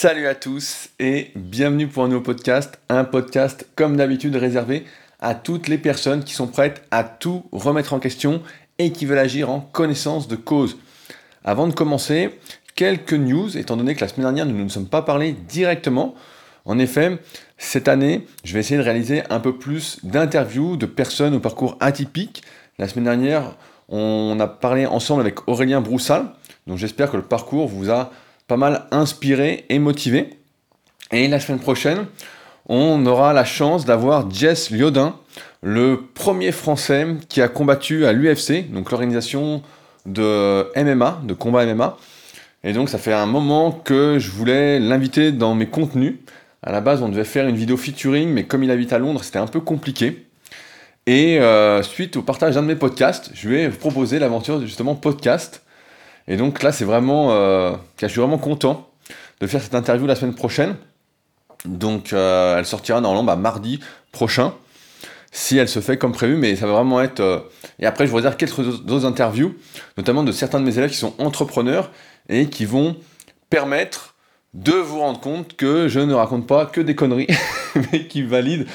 Salut à tous et bienvenue pour un nouveau podcast, un podcast comme d'habitude réservé à toutes les personnes qui sont prêtes à tout remettre en question et qui veulent agir en connaissance de cause. Avant de commencer, quelques news, étant donné que la semaine dernière nous ne nous sommes pas parlé directement. En effet, cette année, je vais essayer de réaliser un peu plus d'interviews de personnes au parcours atypique. La semaine dernière, on a parlé ensemble avec Aurélien Broussal, donc j'espère que le parcours vous a pas mal inspiré et motivé. Et la semaine prochaine, on aura la chance d'avoir Jess Liodin, le premier Français qui a combattu à l'UFC, donc l'organisation de MMA, de combat MMA. Et donc ça fait un moment que je voulais l'inviter dans mes contenus. À la base, on devait faire une vidéo featuring, mais comme il habite à Londres, c'était un peu compliqué. Et euh, suite au partage d'un de mes podcasts, je vais vous proposer l'aventure justement podcast et donc là, c'est vraiment, euh, je suis vraiment content de faire cette interview la semaine prochaine. Donc euh, elle sortira normalement bah, mardi prochain, si elle se fait comme prévu, mais ça va vraiment être... Euh, et après, je vous dire quelques autres interviews, notamment de certains de mes élèves qui sont entrepreneurs et qui vont permettre de vous rendre compte que je ne raconte pas que des conneries, mais qui valident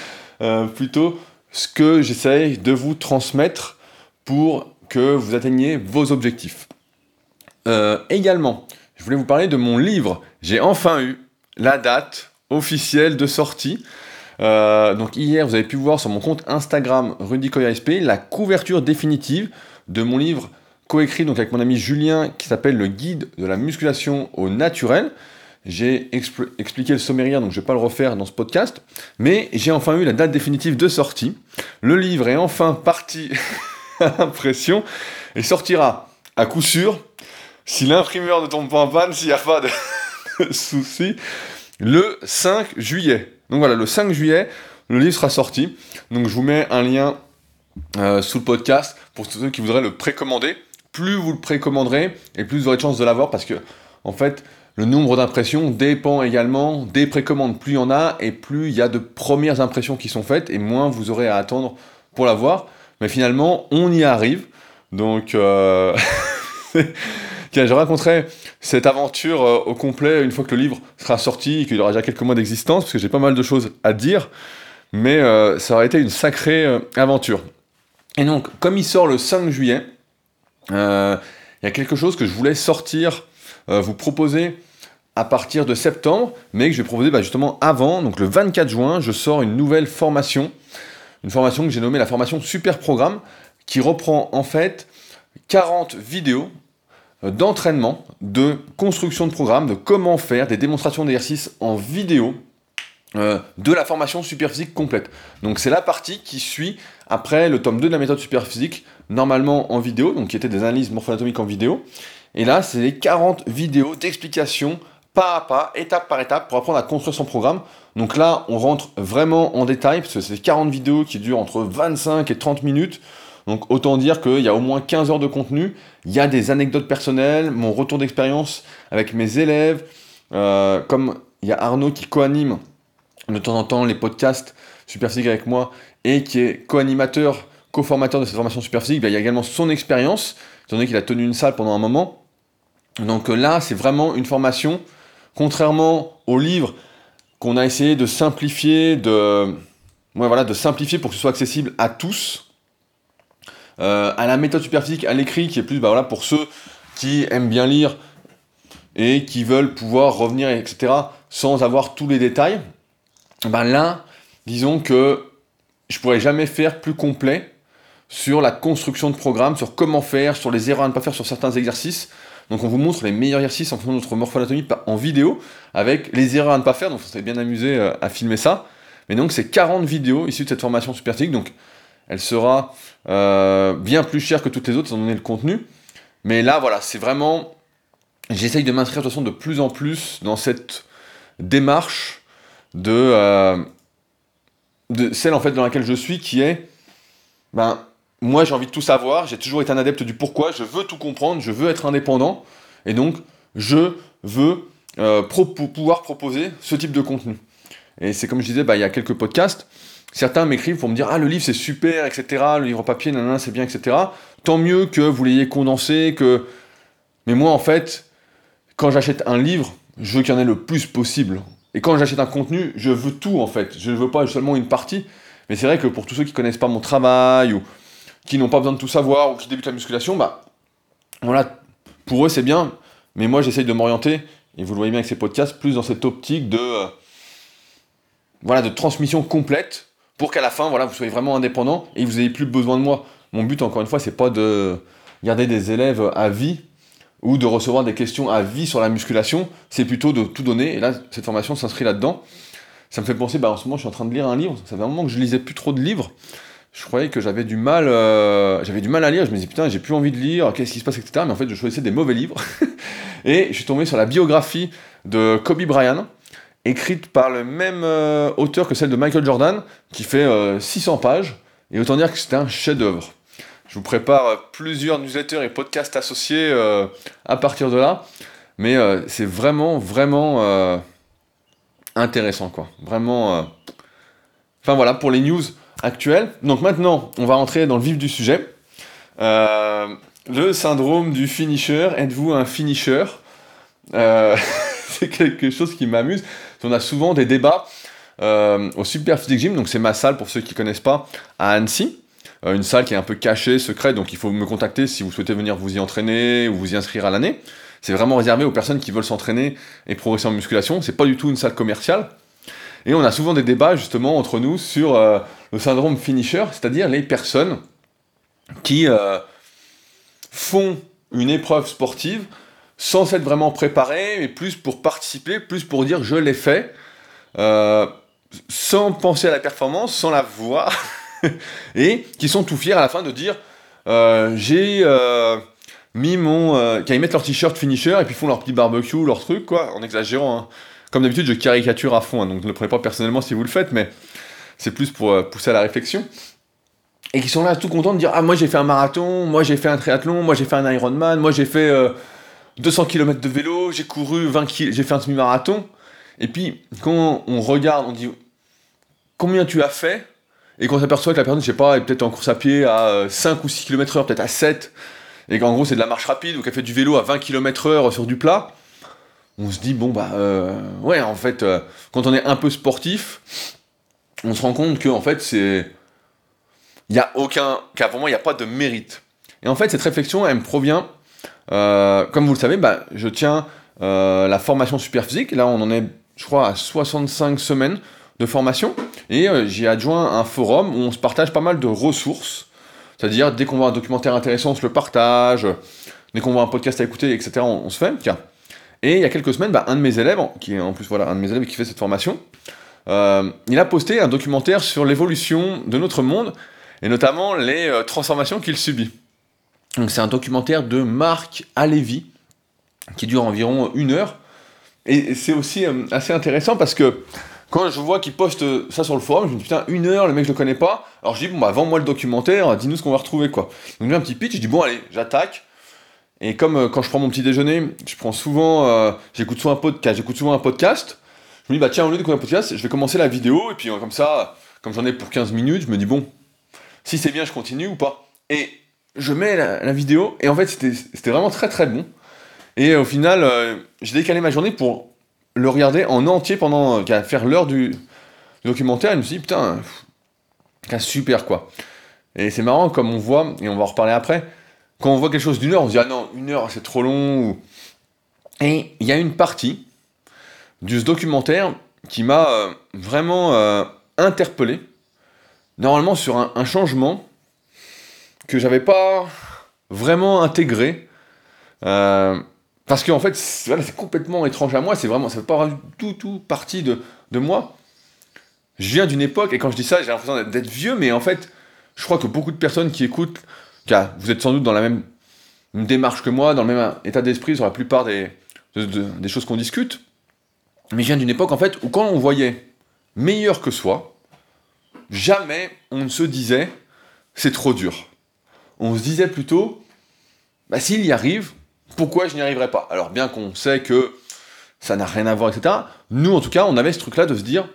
plutôt ce que j'essaye de vous transmettre pour que vous atteigniez vos objectifs. Euh, également, je voulais vous parler de mon livre. J'ai enfin eu la date officielle de sortie. Euh, donc hier, vous avez pu voir sur mon compte Instagram Rudy SP la couverture définitive de mon livre coécrit donc avec mon ami Julien qui s'appelle Le guide de la musculation au naturel. J'ai expliqué le sommaire, donc je ne vais pas le refaire dans ce podcast, mais j'ai enfin eu la date définitive de sortie. Le livre est enfin parti à impression et sortira à coup sûr si l'imprimeur ne tombe pas en panne, s'il n'y a pas de, souci, le 5 juillet. Donc voilà, le 5 juillet, le livre sera sorti. Donc je vous mets un lien euh, sous le podcast pour ceux qui voudraient le précommander. Plus vous le précommanderez, et plus vous aurez de chances de l'avoir parce que, en fait, le nombre d'impressions dépend également des précommandes. Plus il y en a, et plus il y a de premières impressions qui sont faites, et moins vous aurez à attendre pour l'avoir. Mais finalement, on y arrive. Donc, euh... je raconterai cette aventure euh, au complet une fois que le livre sera sorti et qu'il aura déjà quelques mois d'existence, parce que j'ai pas mal de choses à dire, mais euh, ça aurait été une sacrée euh, aventure. Et donc, comme il sort le 5 juillet, il y a quelque chose que je voulais sortir, vous proposer à partir de septembre, mais que je vais proposer bah, justement avant, donc le 24 juin, je sors une nouvelle formation, une formation que j'ai nommée la formation Super Programme, qui reprend en fait 40 vidéos d'entraînement, de construction de programme, de comment faire des démonstrations d'exercices en vidéo euh, de la formation superphysique complète. Donc c'est la partie qui suit après le tome 2 de la méthode superphysique, normalement en vidéo, donc qui était des analyses morpho-anatomiques en vidéo. Et là, c'est les 40 vidéos d'explication pas à pas, étape par étape, pour apprendre à construire son programme. Donc là, on rentre vraiment en détail, parce que c'est 40 vidéos qui durent entre 25 et 30 minutes. Donc autant dire qu'il y a au moins 15 heures de contenu, il y a des anecdotes personnelles, mon retour d'expérience avec mes élèves, euh, comme il y a Arnaud qui co-anime de temps en temps les podcasts Super avec moi et qui est co-animateur, co-formateur de cette formation Super ben, il y a également son expérience, étant donné qu'il a tenu une salle pendant un moment. Donc euh, là, c'est vraiment une formation, contrairement au livre qu'on a essayé de simplifier, de, de simplifier pour que ce soit accessible à tous. Euh, à la méthode superphysique à l'écrit qui est plus bah, voilà, pour ceux qui aiment bien lire et qui veulent pouvoir revenir, etc., sans avoir tous les détails, ben là, disons que je pourrais jamais faire plus complet sur la construction de programme, sur comment faire, sur les erreurs à ne pas faire sur certains exercices. Donc on vous montre les meilleurs exercices en fonction de notre morphoanatomie en vidéo, avec les erreurs à ne pas faire, donc ça serait bien amusé euh, à filmer ça. Mais donc c'est 40 vidéos issues de cette formation superphysique, donc elle sera euh, bien plus chère que toutes les autres, étant donné le contenu. Mais là, voilà, c'est vraiment. J'essaye de m'inscrire de toute façon de plus en plus dans cette démarche de, euh, de celle en fait dans laquelle je suis, qui est, ben, moi j'ai envie de tout savoir, j'ai toujours été un adepte du pourquoi, je veux tout comprendre, je veux être indépendant, et donc je veux euh, pouvoir proposer ce type de contenu. Et c'est comme je disais, bah, il y a quelques podcasts, Certains m'écrivent pour me dire Ah, le livre c'est super, etc. Le livre papier, nanana, c'est bien, etc. Tant mieux que vous l'ayez condensé, que. Mais moi, en fait, quand j'achète un livre, je veux qu'il y en ait le plus possible. Et quand j'achète un contenu, je veux tout en fait. Je ne veux pas seulement une partie. Mais c'est vrai que pour tous ceux qui connaissent pas mon travail ou qui n'ont pas besoin de tout savoir ou qui débutent la musculation, bah voilà, pour eux c'est bien. Mais moi j'essaye de m'orienter, et vous le voyez bien avec ces podcasts, plus dans cette optique de euh, voilà de transmission complète pour qu'à la fin voilà vous soyez vraiment indépendant et vous n'ayez plus besoin de moi. Mon but encore une fois c'est pas de garder des élèves à vie ou de recevoir des questions à vie sur la musculation, c'est plutôt de tout donner, et là, cette formation s'inscrit là-dedans. Ça me fait penser, bah, en ce moment, je suis en train de lire un livre, ça fait un moment que je lisais plus trop de livres, je croyais que j'avais du mal euh, j'avais du mal à lire, je me disais, putain, j'ai plus envie de lire, qu'est-ce qui se passe, etc., mais en fait, je choisissais des mauvais livres, et je suis tombé sur la biographie de Kobe Bryant, écrite par le même euh, auteur que celle de Michael Jordan, qui fait 600 euh, pages, et autant dire que c'était un chef-d'œuvre. Je vous prépare euh, plusieurs newsletters et podcasts associés à partir de là. Mais c'est vraiment, vraiment intéressant, quoi. Vraiment. Enfin voilà, pour les news actuelles. Donc maintenant, on va rentrer dans le vif du sujet. le syndrome du finisher. Êtes-vous un finisher? C'est quelque chose qui m'amuse. On a souvent des débats au Super Physique Gym, donc c'est ma salle pour ceux qui ne connaissent pas, à Annecy. Euh, une salle qui est un peu cachée, secrète, donc il faut me contacter si vous souhaitez venir vous y entraîner ou vous y inscrire à l'année. C'est vraiment réservé aux personnes qui veulent s'entraîner et progresser en musculation. C'est pas du tout une salle commerciale. Et on a souvent des débats justement entre nous sur euh, le syndrome finisher, c'est-à-dire les personnes qui euh, font une épreuve sportive sans être vraiment préparées, mais plus pour participer, plus pour dire je l'ai fait, sans penser à la performance, sans la voir. et qui sont tout fiers à la fin de dire euh, j'ai euh, mis mon. Euh, quand ils mettent leur t-shirt finisher et puis font leur petit barbecue, leur truc, quoi, en exagérant. Hein. Comme d'habitude, je caricature à fond, hein, donc ne le prenez pas personnellement si vous le faites, mais c'est plus pour pousser à la réflexion. Et qui sont là tout contents de dire Ah, moi j'ai fait un marathon, moi j'ai fait un triathlon, moi j'ai fait un Ironman, moi j'ai fait 200 km de vélo, j'ai couru 20 km, j'ai fait un semi-marathon. Et puis, quand on regarde, on dit Combien tu as fait? Et qu'on s'aperçoit que la personne, je sais pas, est peut-être en course à pied à 5 euh, ou 6 km/h, peut-être à 7, et qu'en gros c'est de la marche rapide ou qu'elle fait du vélo à 20 km/h sur du plat, on se dit, bon bah, euh, ouais, en fait, euh, quand on est un peu sportif, on se rend compte que, en fait, c'est. Il n'y a aucun. Pour moi, il n'y a pas de mérite. Et en fait, cette réflexion, elle me provient, comme vous le savez, bah, je tiens la formation super physique, là on en est, je crois, à 65 semaines de formation. Et euh, j'ai adjoint un forum où on se partage pas mal de ressources. C'est-à-dire, dès qu'on voit un documentaire intéressant, on se le partage. Dès qu'on voit un podcast à écouter, etc., on, se fait. Et il y a quelques semaines, bah, un de mes élèves, qui est en plus voilà, un de mes élèves qui fait cette formation, euh, il a posté un documentaire sur l'évolution de notre monde et notamment les euh, transformations qu'il subit. Donc c'est un documentaire de Marc Alevi qui dure environ une heure. Et c'est aussi assez intéressant parce que quand je vois qu'il poste ça sur le forum, je me dis putain, une heure, le mec je le connais pas. Alors je dis bon bah vends-moi le documentaire, dis-nous ce qu'on va retrouver quoi. Donc j'ai un petit pitch, je dis bon allez, j'attaque. Et comme euh, quand je prends mon petit déjeuner, je prends souvent, euh, j'écoute souvent un podcast, j'écoute souvent un podcast. Je me dis bah tiens au lieu d'écouter un podcast, je vais commencer la vidéo et puis euh, comme ça, comme j'en ai pour 15 minutes, je me dis bon, si c'est bien, je continue ou pas. Et je mets la, vidéo et en fait c'était vraiment très très bon. Et au final, j'ai décalé ma journée pour le regarder en entier pendant. qu'à faire l'heure du, documentaire, et me dit, putain, super quoi. Et c'est marrant comme on voit, et on va en reparler après, quand on voit quelque chose d'une heure, on se dit, ah non, une heure c'est trop long. Et il y a une partie de ce documentaire qui m'a euh, vraiment euh, interpellé, normalement sur un, changement que j'avais pas vraiment intégré. Euh, parce qu'en fait, c'est complètement étrange à moi, c'est vraiment, ça fait pas tout, tout partie de, de moi. Je viens d'une époque, et quand je dis ça, j'ai l'impression d'être vieux, mais en fait, je crois que beaucoup de personnes qui écoutent, vous êtes sans doute dans la même démarche que moi, dans le même état d'esprit sur la plupart des, des choses qu'on discute, mais je viens d'une époque, en fait, où quand on voyait meilleur que soi, jamais on ne se disait c'est trop dur. On se disait plutôt, bah, s'il y arrive, pourquoi je n'y arriverai pas? Alors bien qu'on sait que ça n'a rien à voir, etc. Nous, en tout cas, on avait ce truc-là de se dire,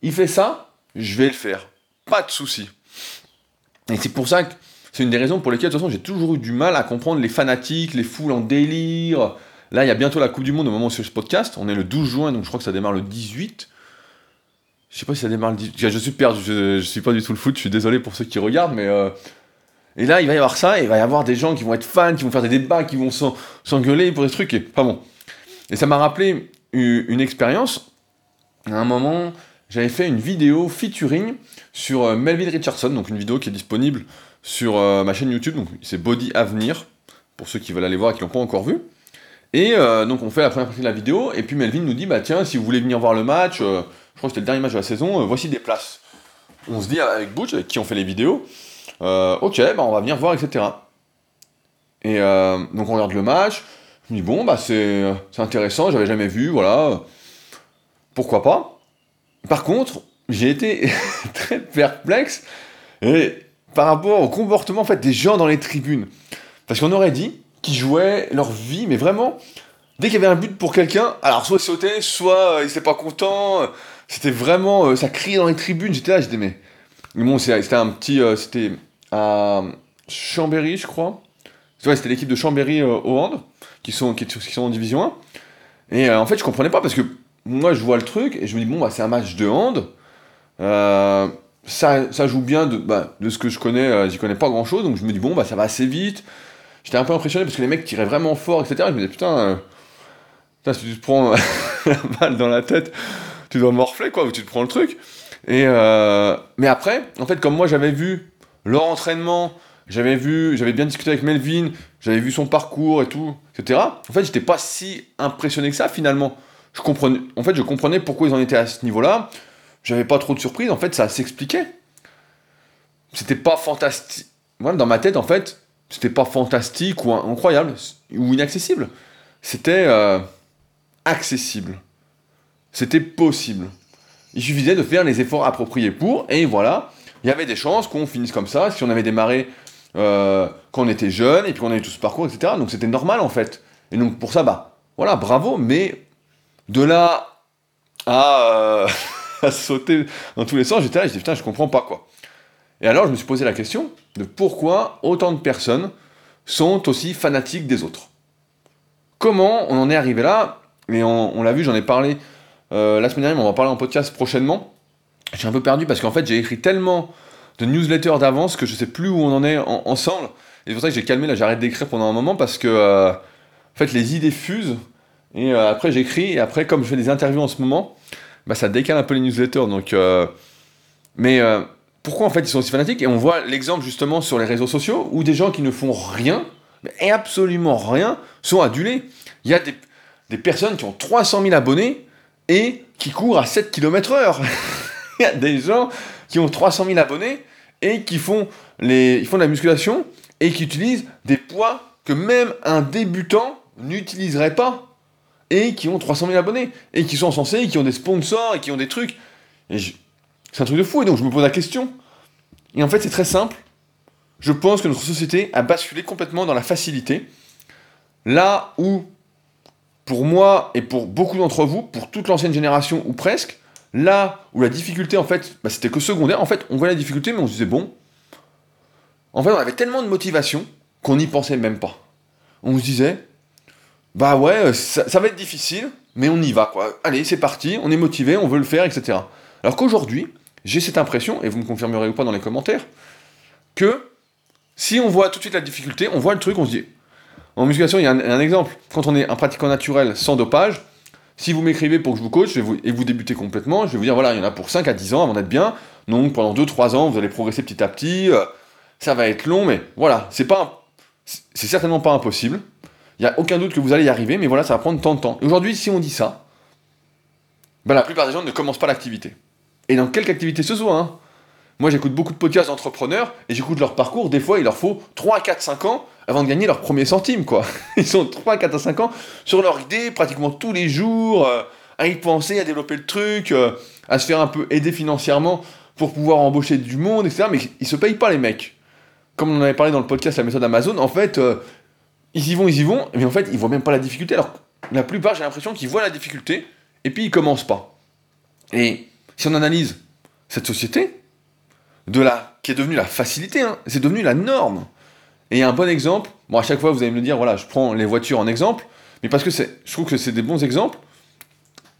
il fait ça, je vais le faire. Pas de souci. Et c'est pour ça que c'est une des raisons pour lesquelles, de toute façon, j'ai toujours eu du mal à comprendre les fanatiques, les foules en délire, Là, il y a bientôt la Coupe du Monde au moment où c'est ce podcast. On est le 12 juin, donc je crois que ça démarre le 18. Je sais pas si ça démarre le 18. Je suis perdu, je, je suis pas du tout le foot, je suis désolé pour ceux qui regardent, mais. Euh, et là, il va y avoir ça, et il va y avoir des gens qui vont être fans, qui vont faire des débats, qui vont s'engueuler pour des trucs, et pas bon. Et ça m'a rappelé une, expérience. À un moment, j'avais fait une vidéo featuring sur euh, Melvin Richardson, donc une vidéo qui est disponible sur euh, ma chaîne YouTube, donc c'est Body Avenir, pour ceux qui veulent aller voir et qui l'ont pas encore vu. Et euh, donc on fait la première partie de la vidéo, et puis Melvin nous dit, bah tiens, si vous voulez venir voir le match, je crois que c'était le dernier match de la saison, voici des places. On se dit avec Butch, avec qui on fait les vidéos, ok, bah on va venir voir, etc. Et donc on regarde le match, je me dis, bon, bah c'est intéressant, j'avais jamais vu, voilà, pourquoi pas? Par contre, j'ai été très perplexe par rapport au comportement en fait, des gens dans les tribunes. Parce qu'on aurait dit qu'ils jouaient leur vie, mais vraiment, dès qu'il y avait un but pour quelqu'un, alors soit ils sautaient, soit euh, ils n'étaient pas contents, c'était vraiment, euh, ça criait dans les tribunes, j'étais là, j'étais mais... Mais bon, c'était un petit, euh, c'était à Chambéry, je crois. C'était l'équipe de Chambéry au hand qui sont, qui, sont en division 1. Et euh, en fait, je comprenais pas parce que moi, je vois le truc et je me dis, bon, bah, c'est un match de hand. Euh, ça, ça, joue bien de, bah, de ce que je connais, euh, j'y connais pas grand chose, donc je me dis, bon, bah, ça va assez vite. J'étais un peu impressionné parce que les mecs tiraient vraiment fort, etc. je me disais, putain, putain si tu te prends la balle dans la tête, tu dois morfler, quoi, ou tu te prends le truc. Et mais après, en fait, comme moi, j'avais vu leur entraînement, j'avais vu, j'avais bien discuté avec Melvin, j'avais vu son parcours et tout, etc. En fait, j'étais pas si impressionné que ça finalement. Je comprenais, en fait, je comprenais pourquoi ils en étaient à ce niveau-là. J'avais pas trop de surprise. En fait, ça s'expliquait. C'était pas fantastique. Voilà, dans ma tête, en fait, c'était pas fantastique ou incroyable ou inaccessible. C'était euh, accessible. C'était possible. Il suffisait de faire les efforts appropriés pour, et voilà, il y avait des chances qu'on finisse comme ça. Si on avait démarré euh, quand on était jeune, et puis on avait tout ce parcours, etc. Donc c'était normal en fait. Et donc pour ça, bah voilà, bravo, mais de là à, euh, sauter dans tous les sens, j'étais là, je dis putain, je comprends pas quoi. Et alors je me suis posé la question de pourquoi autant de personnes sont aussi fanatiques des autres. Comment on en est arrivé là? Et on, l'a vu, j'en ai parlé euh, la semaine dernière, mais on va parler en podcast prochainement. Je suis un peu perdu parce qu'en fait j'ai écrit tellement de newsletter d'avance que je sais plus où on en est ensemble. Et c'est pour ça que j'ai calmé, là j'arrête d'écrire pendant un moment parce que euh, en fait les idées fusent. Et euh, après j'écris, et après comme je fais des interviews en ce moment, bah, ça décale un peu les newsletters. Donc, euh, mais pourquoi en fait ils sont aussi fanatiques? Et on voit l'exemple justement sur les réseaux sociaux où des gens qui ne font rien, et absolument rien, sont adulés. Il y a des, des personnes qui ont 300 000 abonnés et qui courent à 7 km/h. Il y a des gens qui ont 300 000 abonnés et qui font, les, ils font de la musculation et qui utilisent des poids que même un débutant n'utiliserait pas et qui ont 300 000 abonnés et qui sont censés, et qui ont des sponsors et qui ont des trucs. C'est un truc de fou et donc je me pose la question. Et en fait, c'est très simple. Je pense que notre société a basculé complètement dans la facilité. Là où, pour moi et pour beaucoup d'entre vous, pour toute l'ancienne génération ou presque, Là où la difficulté, en fait, bah, c'était que secondaire, en fait, on voyait la difficulté, mais on se disait, bon, en fait, on avait tellement de motivation qu'on n'y pensait même pas. On se disait, bah ouais, ça, va être difficile, mais on y va, quoi. Allez, c'est parti, on est motivé, on veut le faire, etc. Alors qu'aujourd'hui, j'ai cette impression, et vous me confirmerez ou pas dans les commentaires, que si on voit tout de suite la difficulté, on voit le truc, on se dit. En musculation, il y a un exemple. Quand on est un pratiquant naturel sans dopage, si vous m'écrivez pour que je vous coach et vous débutez complètement, je vais vous dire voilà, il y en a pour 5 à 10 ans avant d'être bien. Donc pendant 2-3 ans, vous allez progresser petit à petit. Euh, ça va être long, mais voilà, c'est pas c'est certainement pas impossible. Il n'y a aucun doute que vous allez y arriver, mais voilà, ça va prendre tant de temps. Aujourd'hui, si on dit ça, ben, la plupart des gens ne commencent pas l'activité. Et dans quelque activité ce soit, hein. Moi, j'écoute beaucoup de podcasts d'entrepreneurs et j'écoute leur parcours. Des fois, il leur faut 3, 4, 5 ans avant de gagner leur premier centime, quoi. Ils sont 3, 4 à 5 ans sur leur idée pratiquement tous les jours, euh, à y penser, à développer le truc, euh, à se faire un peu aider financièrement pour pouvoir embaucher du monde, etc. Mais ils se payent pas, les mecs. Comme on en avait parlé dans le podcast La méthode Amazon, en fait, euh, ils y vont, ils y vont, mais en fait, ils voient même pas la difficulté. Alors, la plupart, j'ai l'impression qu'ils voient la difficulté et puis ils commencent pas. Et si on analyse cette société, de la, qui est devenue la facilité, hein. c'est devenu la norme. Et un bon exemple, bon à chaque fois vous allez me dire, voilà, je prends les voitures en exemple, mais parce que je trouve que c'est des bons exemples.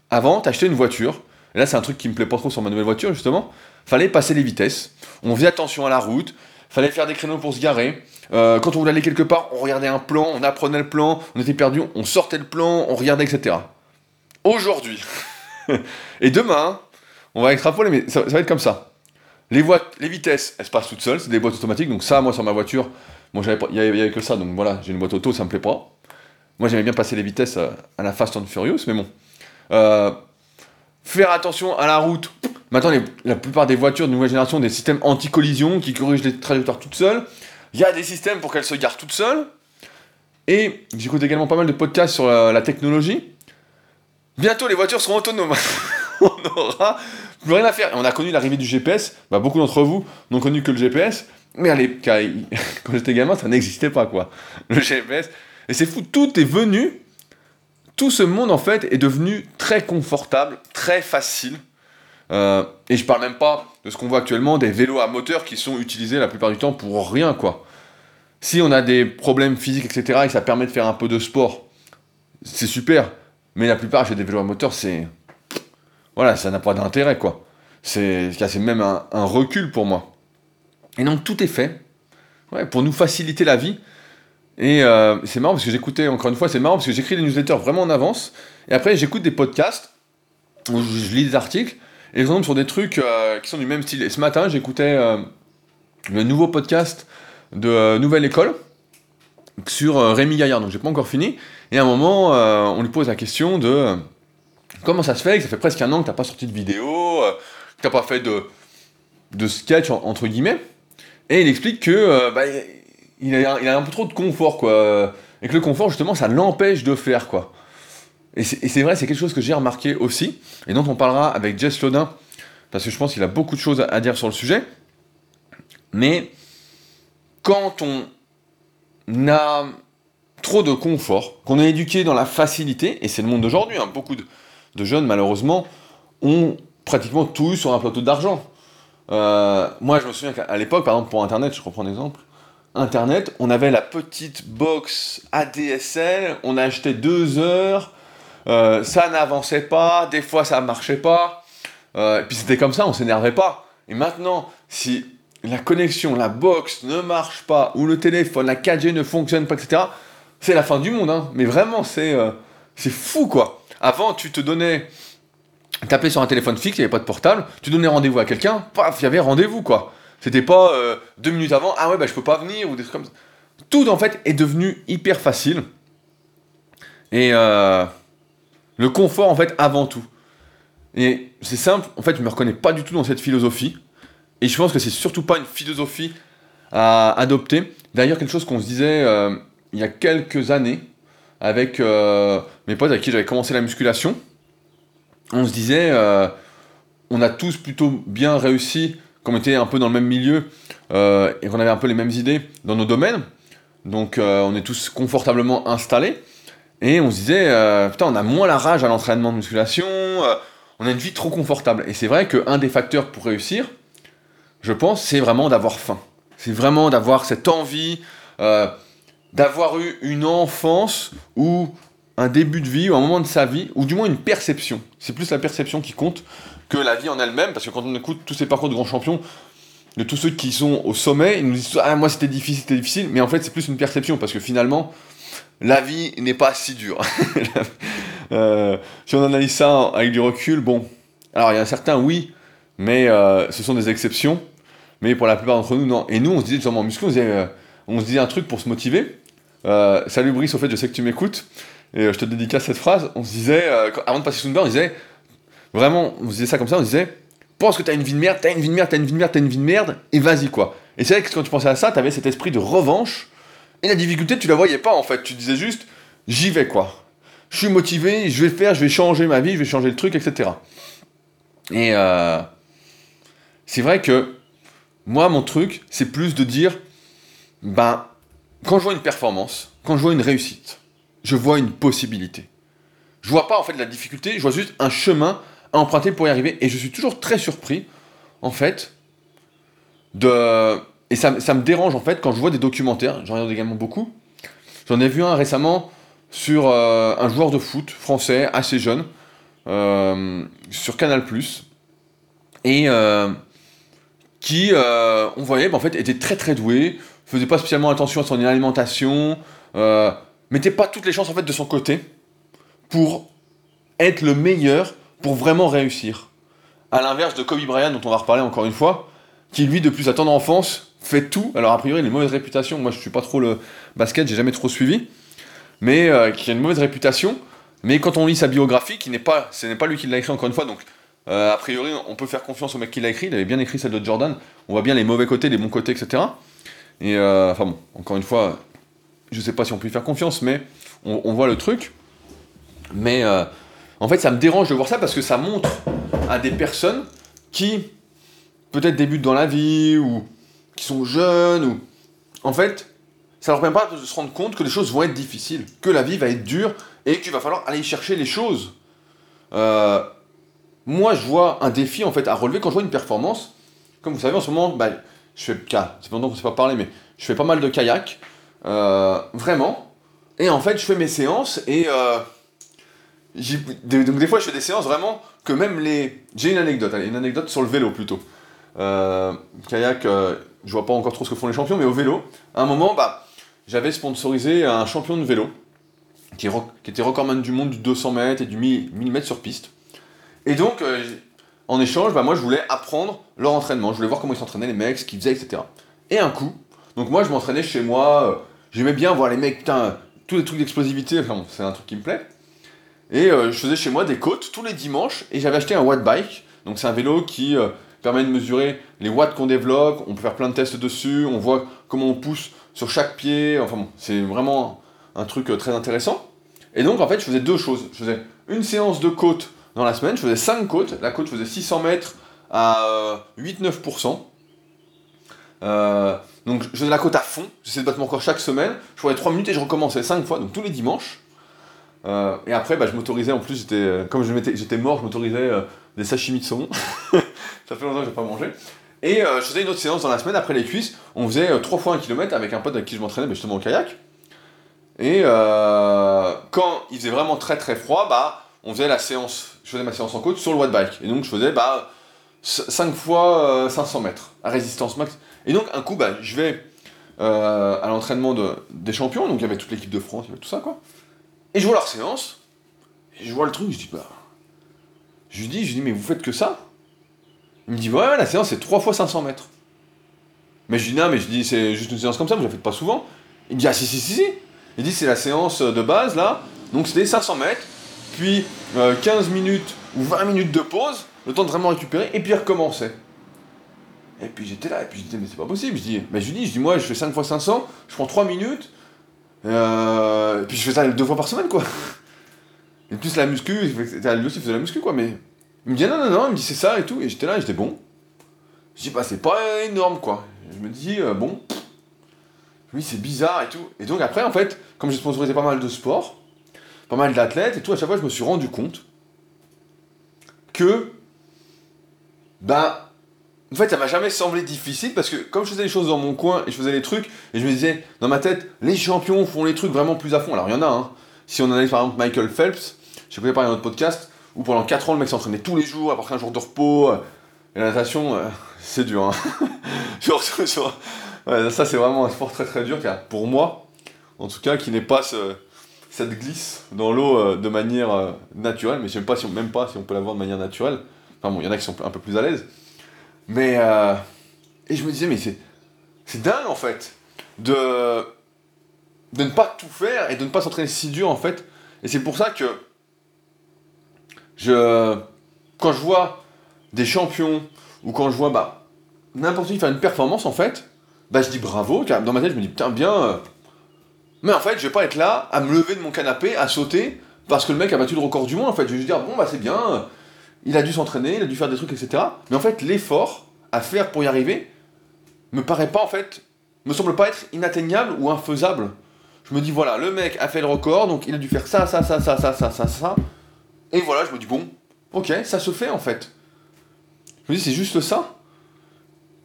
Avant, t'achetais une voiture, et là c'est un truc qui me plaît pas trop sur ma nouvelle voiture justement, fallait passer les vitesses, on faisait attention à la route, fallait faire des créneaux pour se garer, euh, quand on voulait aller quelque part, on regardait un plan, on apprenait le plan, on était perdu, on sortait le plan, on regardait, etc. Aujourd'hui, et demain, on va extrapoler, mais ça, va être comme ça. Les, les vitesses, elles se passent toutes seules, c'est des boîtes automatiques, donc ça, moi sur ma voiture, il n'y avait, que ça, donc voilà, j'ai une boîte auto, ça me plaît pas. Moi j'aimais bien passer les vitesses euh, à la Fast and Furious, mais bon. Euh, faire attention à la route. Maintenant, la plupart des voitures de nouvelle génération ont des systèmes anti-collision qui corrigent les trajectoires toutes seules. Il y a des systèmes pour qu'elles se garent toutes seules. Et j'écoute également pas mal de podcasts sur la, technologie. Bientôt, les voitures seront autonomes. on n'aura plus rien à faire. Et on a connu l'arrivée du GPS. Bah, beaucoup d'entre vous n'ont connu que le GPS. Mais allez, quand j'étais gamin, ça n'existait pas, quoi. Le GPS. Et c'est fou, tout est venu. Tout ce monde, en fait, est devenu très confortable, très facile. Euh, et je parle même pas de ce qu'on voit actuellement, des vélos à moteur qui sont utilisés la plupart du temps pour rien, quoi. Si on a des problèmes physiques, etc., et ça permet de faire un peu de sport, c'est super. Mais la plupart, j'ai des vélos à moteur, c'est. Voilà, ça n'a pas d'intérêt, quoi. C'est même un, recul pour moi. Et donc, tout est fait pour nous faciliter la vie. Et euh, c'est marrant parce que j'écoutais, encore une fois, c'est marrant parce que j'écris des newsletters vraiment en avance. Et après, j'écoute des podcasts où je, lis des articles. Et ils sur des trucs euh, qui sont du même style. Et ce matin, j'écoutais euh, le nouveau podcast de Nouvelle École sur Rémi Gaillard, donc j'ai pas encore fini. Et à un moment, on lui pose la question de comment ça se fait que ça fait presque un an que t'as pas sorti de vidéo, que t'as pas fait de sketch entre guillemets. Et il explique que bah, il, a, il, a, un peu trop de confort, quoi. Et que le confort, justement, ça l'empêche de faire, quoi. Et c'est vrai, c'est quelque chose que j'ai remarqué aussi, et dont on parlera avec Jess Lodin, parce que je pense qu'il a beaucoup de choses à dire sur le sujet. Mais quand on a trop de confort, qu'on est éduqué dans la facilité, et c'est le monde d'aujourd'hui, hein, beaucoup de, jeunes malheureusement ont pratiquement tout eu sur un plateau d'argent. Euh, moi je me souviens qu'à l'époque, par exemple pour Internet, je reprends un exemple, Internet, on avait la petite box ADSL, on achetait deux heures, euh, ça n'avançait pas, des fois ça marchait pas, euh, et puis c'était comme ça, on s'énervait pas. Et maintenant, si la connexion, la box ne marche pas, ou le téléphone, la 4G ne fonctionne pas, etc., c'est la fin du monde. Hein. Mais vraiment, c'est c'est fou, quoi. Avant, tu te donnais... T'appelais sur un téléphone fixe, il n'y avait pas de portable, tu donnais rendez-vous à quelqu'un, paf, il y avait rendez-vous, quoi. C'était pas euh, deux minutes avant, ah ouais, bah je peux pas venir, ou des trucs comme ça. Tout, en fait, est devenu hyper facile. Et euh, le confort, en fait, avant tout. Et c'est simple, en fait, je me reconnais pas du tout dans cette philosophie. Et je pense que c'est surtout pas une philosophie à adopter. D'ailleurs, quelque chose qu'on se disait euh, il y a quelques années avec mes potes avec qui j'avais commencé la musculation. On se disait, euh, on a tous plutôt bien réussi, comme on était un peu dans le même milieu et qu'on avait un peu les mêmes idées dans nos domaines. Donc, on est tous confortablement installés. Et on se disait, putain, on a moins la rage à l'entraînement de musculation, on a une vie trop confortable. Et c'est vrai qu'un des facteurs pour réussir, je pense, c'est vraiment d'avoir faim. C'est vraiment d'avoir cette envie, euh, d'avoir eu une enfance ou un début de vie ou un moment de sa vie, ou du moins une perception. C'est plus la perception qui compte que la vie en elle-même, parce que quand on écoute tous ces parcours de grands champions, de tous ceux qui sont au sommet, ils nous disent Ah, moi c'était difficile, c'était difficile, mais en fait c'est plus une perception, parce que finalement, la vie n'est pas si dure. Euh, si on analyse ça avec du recul, bon, alors il y a certains oui, mais euh, ce sont des exceptions. Mais pour la plupart d'entre nous, non. Et nous, on se disait, justement, en muscu, on se disait, euh, on se disait un truc pour se motiver. Salut Brice, au fait, je sais que tu m'écoutes. Et je te dédicace cette phrase. On se disait, avant de passer sous une barre, on disait, vraiment, on se disait ça comme ça, on disait, pense que t'as une vie de merde, t'as une vie de merde, t'as une vie de merde, t'as une vie de merde, et vas-y quoi. Et c'est vrai que quand tu pensais à ça, t'avais cet esprit de revanche. Et la difficulté, tu la voyais pas en fait. Tu disais juste, j'y vais quoi. Je suis motivé, je vais faire, je vais changer ma vie, je vais changer le truc, etc. Et euh, c'est vrai que moi, mon truc, c'est plus de dire, ben, quand je vois une performance, quand je vois une réussite, je vois une possibilité. Je vois pas la difficulté, je vois juste un chemin à emprunter pour y arriver. Et je suis toujours très surpris, en fait, de. Et ça, me dérange en fait quand je vois des documentaires, j'en regarde également beaucoup. J'en ai vu un récemment sur un joueur de foot français assez jeune sur Canal et qui, on voyait, bah, en fait, était très très doué, faisait pas spécialement attention à son alimentation, mettait pas toutes les chances en fait de son côté pour être le meilleur, pour vraiment réussir. À l'inverse de Kobe Bryant, dont on va reparler encore une fois, qui lui, depuis sa tendre enfance, fait tout. Alors, a priori, il a une mauvaise réputation. Moi, je suis pas trop le basket, j'ai jamais trop suivi. Mais euh, qui a une mauvaise réputation. Mais quand on lit sa biographie, ce n'est pas lui qui l'a écrit encore une fois, donc euh, a priori, on peut faire confiance au mec qui l'a écrit. Il avait bien écrit celle de Jordan. On voit bien les mauvais côtés, les bons côtés, etc. Et euh, enfin bon, encore une fois, je sais pas si on peut y faire confiance, mais on, voit le truc. Mais en fait, ça me dérange de voir ça parce que ça montre à des personnes qui peut-être débutent dans la vie ou qui sont jeunes ou en fait ça leur permet pas de se rendre compte que les choses vont être difficiles, que la vie va être dure et qu'il va falloir aller chercher les choses. Euh, moi, je vois un défi en fait à relever quand je vois une performance. Comme vous savez, en ce moment, bah, je fais cas, c'est pendant qu'on ne s'est pas parlé, mais je fais pas mal de kayak, euh, vraiment. Et en fait, je fais mes séances et euh, donc des fois, je fais des séances vraiment que même les. J'ai une anecdote, une anecdote sur le vélo plutôt. Euh, kayak, je vois pas encore trop ce que font les champions, mais au vélo, à un moment, bah, j'avais sponsorisé un champion de vélo qui, qui, était recordman du monde du 200 mètres et du 1000 mètres sur piste. Et donc, en échange, bah, moi, je voulais apprendre leur entraînement. Je voulais voir comment ils s'entraînaient, les mecs, ce qu'ils faisaient, etc. Et un coup, donc moi, je m'entraînais chez moi. J'aimais bien voir les mecs, putain, tous les trucs d'explosivité. Enfin, c'est un truc qui me plaît. Et je faisais chez moi des côtes tous les dimanches. Et j'avais acheté un watt bike. Donc, c'est un vélo qui permet de mesurer les watts qu'on développe, on peut faire plein de tests dessus, on voit comment on pousse sur chaque pied, enfin bon, c'est vraiment un truc euh, très intéressant. Et donc en fait, je faisais deux choses. Je faisais une séance de côte dans la semaine, je faisais 5 côtes, la côte faisait 600 mètres à 8-9%. Euh, euh, donc je faisais la côte à fond, j'essayais de battre mon corps chaque semaine, je faisais 3 minutes et je recommençais 5 fois, donc tous les dimanches. et après, bah, je m'autorisais, en plus, comme j'étais mort, je m'autorisais des sashimi de saumon. ça fait longtemps que j'ai pas mangé. Et euh, je faisais une autre séance dans la semaine après les cuisses. On faisait euh, trois fois un kilomètre avec un pote avec qui je m'entraînais, justement au kayak. Et euh, quand il faisait vraiment très très froid, bah, on faisait la séance, je faisais ma séance en côte sur le watt bike. Et donc je faisais bah, 5 fois 500 mètres à résistance max. Et donc un coup, bah, je vais à l'entraînement de, des champions, donc il y avait toute l'équipe de France, il y avait tout ça quoi. Et je vois leur séance, et je vois le truc, je dis bah. Je lui dis, je lui dis, mais vous faites que ça? Il me dit, ouais, la séance c'est 3 fois 500 mètres. Mais je dis, non, mais je dis, c'est juste une séance comme ça, vous la faites pas souvent. Il me dit, ah si, si, si, si. Il dit, c'est la séance de base là, donc c'était 500 mètres, puis 15 euh, minutes ou 20 minutes de pause, le temps de vraiment récupérer, et puis recommencer. Et puis j'étais là, et puis je disais, mais c'est pas possible. Je dis, mais je lui dis, je dis, moi je fais 5 fois 500, je prends 3 minutes, euh, et puis je fais ça deux fois par semaine quoi. Et plus la muscu, lui aussi faisait la muscu quoi, mais il me dit non, non, non, il me dit c'est ça et tout. Et j'étais là, j'étais bon. Je dis bah c'est pas énorme quoi. je me dis euh, bon, oui c'est bizarre et tout. Et donc après en fait, comme j'ai sponsorisé pas mal de sports, pas mal d'athlètes et tout, à chaque fois je me suis rendu compte que bah en fait ça m'a jamais semblé difficile parce que comme je faisais les choses dans mon coin et je faisais les trucs et je me disais dans ma tête les champions font les trucs vraiment plus à fond. Alors il y en a hein. Si on analyse par exemple Michael Phelps, j'ai écouté parler dans notre podcast, où pendant 4 ans le mec s'entraînait tous les jours, après un jour de repos. Euh, et la natation, euh, c'est dur. Hein. ça c'est vraiment un sport très très dur, car pour moi, en tout cas, qui n'est pas cette glisse dans l'eau euh, de manière naturelle, mais je sais pas si on, même pas si on peut l'avoir de manière naturelle. Enfin bon, il y en a qui sont un peu plus à l'aise. Mais et je me disais, mais c'est c'est dingue en fait de de ne pas tout faire et de ne pas s'entraîner si dur en fait. Et c'est pour ça que je, quand je vois des champions, ou quand je vois bah, n'importe qui faire une performance, en fait, bah, je dis bravo, car dans ma tête, je me dis putain, bien. Euh, mais en fait, je vais pas être là à me lever de mon canapé, à sauter, parce que le mec a battu le record du monde, en fait. Je vais juste dire, bon, bah, c'est bien, il a dû s'entraîner, il a dû faire des trucs, etc. Mais en fait, l'effort à faire pour y arriver me paraît pas, en fait, me semble pas être inatteignable ou infaisable. Je me dis, voilà, le mec a fait le record, donc il a dû faire ça, ça, ça, ça, ça, ça, ça, ça. Et voilà, je me dis, bon, ok, ça se fait en fait. Je me dis, c'est juste ça.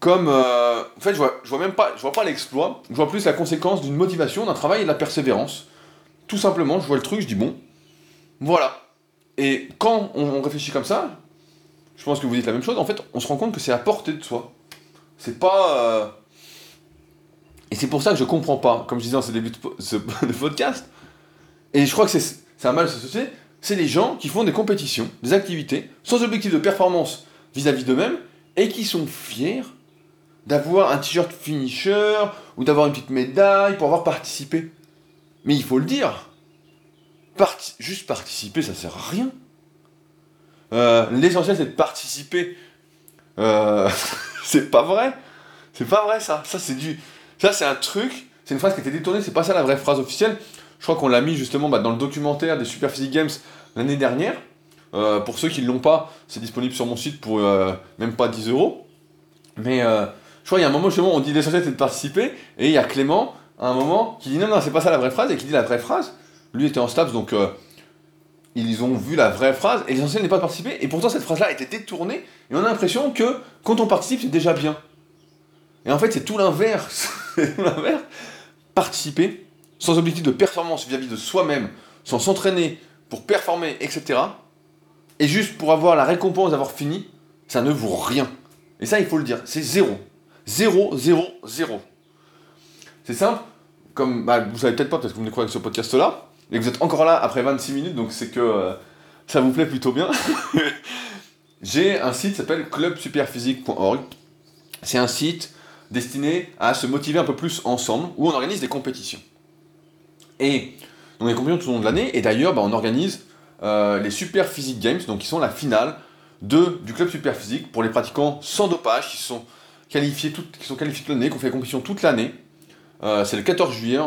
Comme, euh, en fait, je vois, vois même pas, je vois pas l'exploit, je vois plus la conséquence d'une motivation, d'un travail et de la persévérance. tout simplement, je vois le truc, je dis bon, voilà. Et quand on réfléchit comme ça, je pense que vous dites la même chose, en fait, on se rend compte que c'est à portée de soi. C'est pas. Euh, et c'est pour ça que je comprends pas, comme je disais dans ce début de, podcast, et je crois que c'est un mal de société, c'est les gens qui font des compétitions, des activités, sans objectif de performance vis-à-vis d'eux-mêmes, et qui sont fiers d'avoir un t-shirt finisher, ou d'avoir une petite médaille pour avoir participé. Mais il faut le dire, juste participer, ça sert à rien. Euh, l'essentiel c'est de participer. Euh, c'est pas vrai. C'est pas vrai ça. Ça c'est du. Ça c'est un truc. C'est une phrase qui a été détournée. C'est pas ça la vraie phrase officielle. Je crois qu'on l'a mis justement bah, dans le documentaire des Super Physique Games l'année dernière. Euh, pour ceux qui ne l'ont pas, c'est disponible sur mon site pour même pas 10 euros. Mais je crois qu'il y a un moment justement on dit l'essentiel c'est de participer. Et il y a Clément à un moment qui dit non, non, c'est pas ça la vraie phrase. Et qui dit la vraie phrase. Lui était en STAPS donc ils ont vu la vraie phrase et l'essentiel n'est pas de participer. Et pourtant, cette phrase-là a été détournée et on a l'impression que quand on participe, c'est déjà bien. Et en fait, c'est tout l'inverse. Participer sans objectif de performance vis-à-vis de soi-même, sans s'entraîner pour performer, etc. Et juste pour avoir la récompense d'avoir fini, ça ne vaut rien. Et ça, il faut le dire, c'est zéro. Zéro, zéro, zéro. C'est simple, comme bah, vous savez peut-être pas parce que vous me croyez ce podcast-là, et que vous êtes encore là après 26 minutes, donc c'est que euh, ça vous plaît plutôt bien. J'ai un site qui s'appelle clubsuperphysique.org. C'est un site destiné à se motiver un peu plus ensemble, où on organise des compétitions. Et on a des compétitions tout au long de l'année, et d'ailleurs, bah, on organise euh, les Super Physique Games, donc qui sont la finale du club Super Physique pour les pratiquants sans dopage, qui sont qualifiés, tout, qui sont qualifiés toute l'année, qui ont fait des compétitions toute l'année. Euh, c'est le 14 juillet,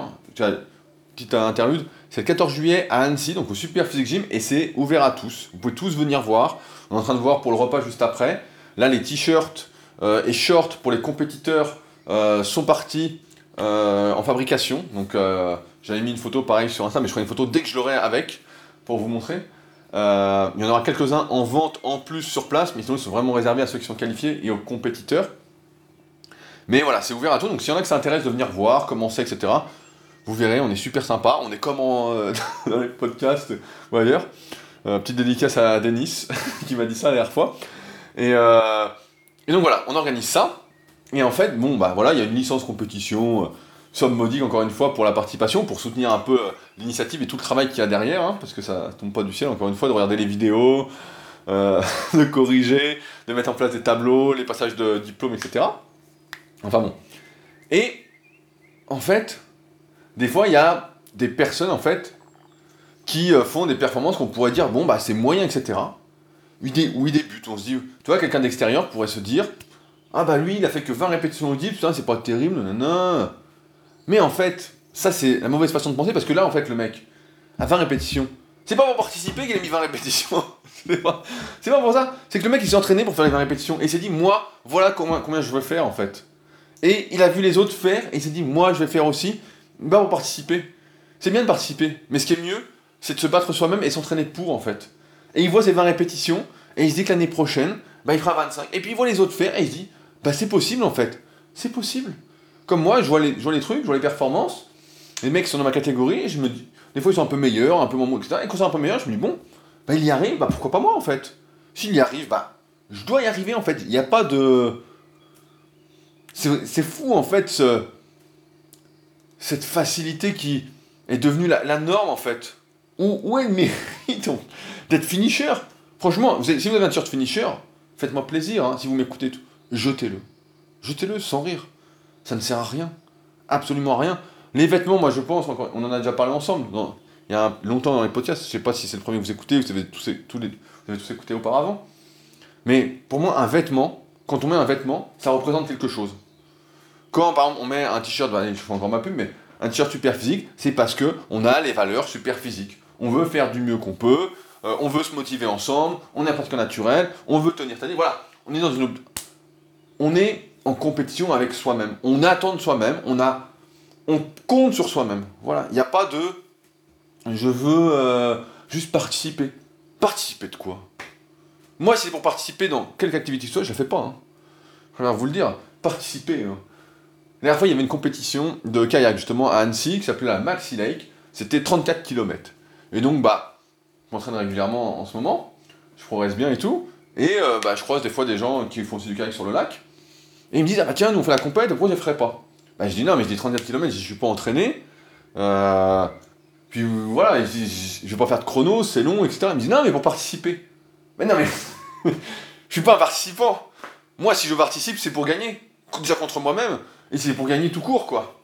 petite interlude, c'est le 14 juillet à Annecy, donc au Super Physique Gym, et c'est ouvert à tous. Vous pouvez tous venir voir. On est en train de voir pour le repas juste après. Là, les t-shirts euh, et shorts pour les compétiteurs euh, sont partis euh, en fabrication. Donc, j'avais mis une photo pareil sur Insta, mais je ferai une photo dès que je l'aurai avec pour vous montrer. il y en aura quelques-uns en vente en plus sur place, mais sinon ils sont vraiment réservés à ceux qui sont qualifiés et aux compétiteurs. Mais voilà, c'est ouvert à tous, donc s'il y en a qui s'intéressent de venir voir, commencer, etc., vous verrez, on est super sympa. On est comme euh, dans les podcasts ou ailleurs. Euh, petite dédicace à Denis qui m'a dit ça la dernière fois. Euh, et, donc voilà, on organise ça. Et en fait, bon, bah voilà, il y a une licence compétition, somme modique encore une fois pour la participation, pour soutenir un peu l'initiative et tout le travail qu'il y a derrière, hein, parce que ça tombe pas du ciel, encore une fois, de regarder les vidéos, de corriger, de mettre en place des tableaux, les passages de diplômes, etc. Enfin bon. Et en fait, des fois, il y a des personnes, en fait, qui euh, font des performances qu'on pourrait dire, bon, bah, c'est moyen, etc. Où ils, débutent. On se dit, tu vois, quelqu'un d'extérieur pourrait se dire, ah, bah, lui, il a fait que 20 répétitions au putain, c'est pas terrible, non. Mais en fait, ça, c'est la mauvaise façon de penser, parce que là, en fait, le mec, à 20 répétitions, c'est pas pour participer qu'il a mis 20 répétitions. c'est pas, pas, pour ça. C'est que le mec, il s'est entraîné pour faire les 20 répétitions. Et il s'est dit, moi, voilà combien, combien je veux faire, en fait. Et il a vu les autres faire, et il s'est dit, moi, je vais faire aussi bah pour participer. C'est bien de participer, mais ce qui est mieux, c'est de se battre soi-même et s'entraîner pour en fait. Et il voit ses 20 répétitions, et il se dit que l'année prochaine, bah il fera 25. Et puis il voit les autres faire, et il se dit, bah c'est possible en fait. C'est possible. Comme moi, je vois, les, trucs, je vois les performances, les mecs sont dans ma catégorie, et je me dis, des fois ils sont un peu meilleurs, un peu moins, etc. Et quand c'est un peu meilleur, je me dis, bon, bah il y arrive, bah pourquoi pas moi en fait S'il y arrive, bah je dois y arriver en fait. Il n'y a pas de. C'est fou en fait ce cette facilité qui est devenue la, norme en fait. Où, où est le mérite d'être finisher? Franchement, si vous avez un t-shirt finisher, faites-moi plaisir, hein, si vous m'écoutez, jetez-le. Jetez-le sans rire. Ça ne sert à rien. Absolument à rien. Les vêtements, moi je pense, on en a déjà parlé ensemble, il y a longtemps dans les podcasts, je ne sais pas si c'est le premier que vous écoutez, avez, vous avez tous écouté auparavant. Mais pour moi, un vêtement, quand on met un vêtement, ça représente quelque chose. Quand par exemple on met un t-shirt, bah, je fais encore ma pub, mais un t-shirt super physique, c'est parce que on a les valeurs super physiques. On veut faire du mieux qu'on peut, euh, on veut se motiver ensemble, on est un pratiquant naturel, on veut tenir ta Voilà, on est dans une on est en compétition avec soi-même. On attend de soi-même, on a on compte sur soi-même. Voilà, il n'y a pas de je veux euh, juste participer. Participer de quoi? Moi, c'est pour participer dans quelque activité que ce soit, je la fais pas. Hein. Je vais vous le dire, participer. Hein. La dernière fois, il y avait une compétition de kayak justement à Annecy qui s'appelait la Maxi Lake. c'était 34 km. Et donc, bah, je m'entraîne régulièrement en ce moment, je progresse bien et tout, et euh, bah, je croise des fois des gens qui font aussi du kayak sur le lac, et ils me disent, ah bah tiens, nous on fait la compète, pourquoi je ne ferais pas? Bah, je dis non, mais je dis 34 km, je suis pas entraîné, euh, puis voilà, je, je, vais pas faire de chrono, c'est long, etc. Ils me disent, non, mais pour participer. Mais non, mais je suis pas un participant. Moi, si je participe, c'est pour gagner. Déjà contre moi-même, et c'est pour gagner tout court, quoi.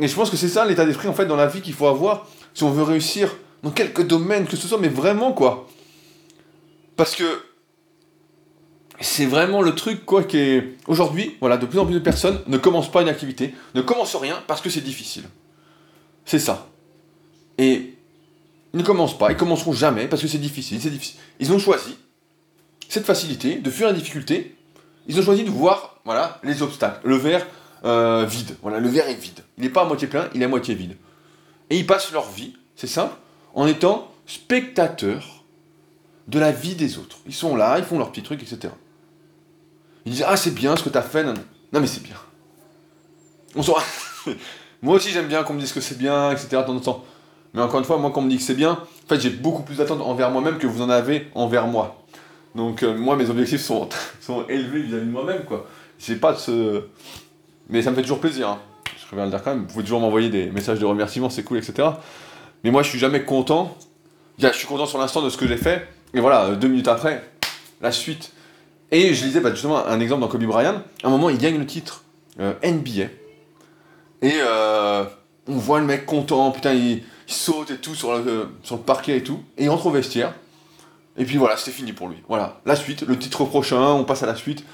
Et je pense que c'est ça l'état d'esprit, en fait, dans la vie qu'il faut avoir si on veut réussir dans quelques domaines que ce soit, mais vraiment, quoi. Parce que c'est vraiment le truc, quoi, qui est. Aujourd'hui, voilà, de plus en plus de personnes ne commencent pas une activité, ne commencent rien parce que c'est difficile. C'est ça. Et ils ne commencent pas, ils commenceront jamais parce que c'est difficile, c'est difficile. Ils ont choisi cette facilité de fuir la difficulté. Ils ont choisi de voir, voilà, les obstacles, le verre euh, vide. Voilà, le verre est vide. Il n'est pas à moitié plein, il est à moitié vide. Et ils passent leur vie, c'est simple, en étant spectateurs de la vie des autres. Ils sont là, ils font leurs petits trucs, etc. Ils disent Ah, c'est bien ce que tu as fait. Non, non mais c'est bien. On saura. moi aussi, j'aime bien qu'on me dise que c'est bien, etc. Mais encore une fois, moi, quand on me dit que c'est bien, en fait, j'ai beaucoup plus d'attentes envers moi-même que vous en avez envers moi. Donc, euh, moi, mes objectifs sont, sont élevés vis-à-vis de moi-même, quoi. J'ai pas de ce. Mais ça me fait toujours plaisir. Hein. Je préfère le dire quand même. Vous pouvez toujours m'envoyer des messages de remerciement, c'est cool, etc. Mais moi, je suis jamais content. Je suis content sur l'instant de ce que j'ai fait. Et voilà, deux minutes après, la suite. Et je lisais bah, justement un exemple dans Kobe Bryant. À un moment, il gagne le titre euh, NBA. Et euh, on voit le mec content, putain, il, saute et tout sur le, sur le parquet et tout, et il entre au vestiaire. Et puis voilà, c'est fini pour lui. Voilà, la suite, le titre prochain, on passe à la suite.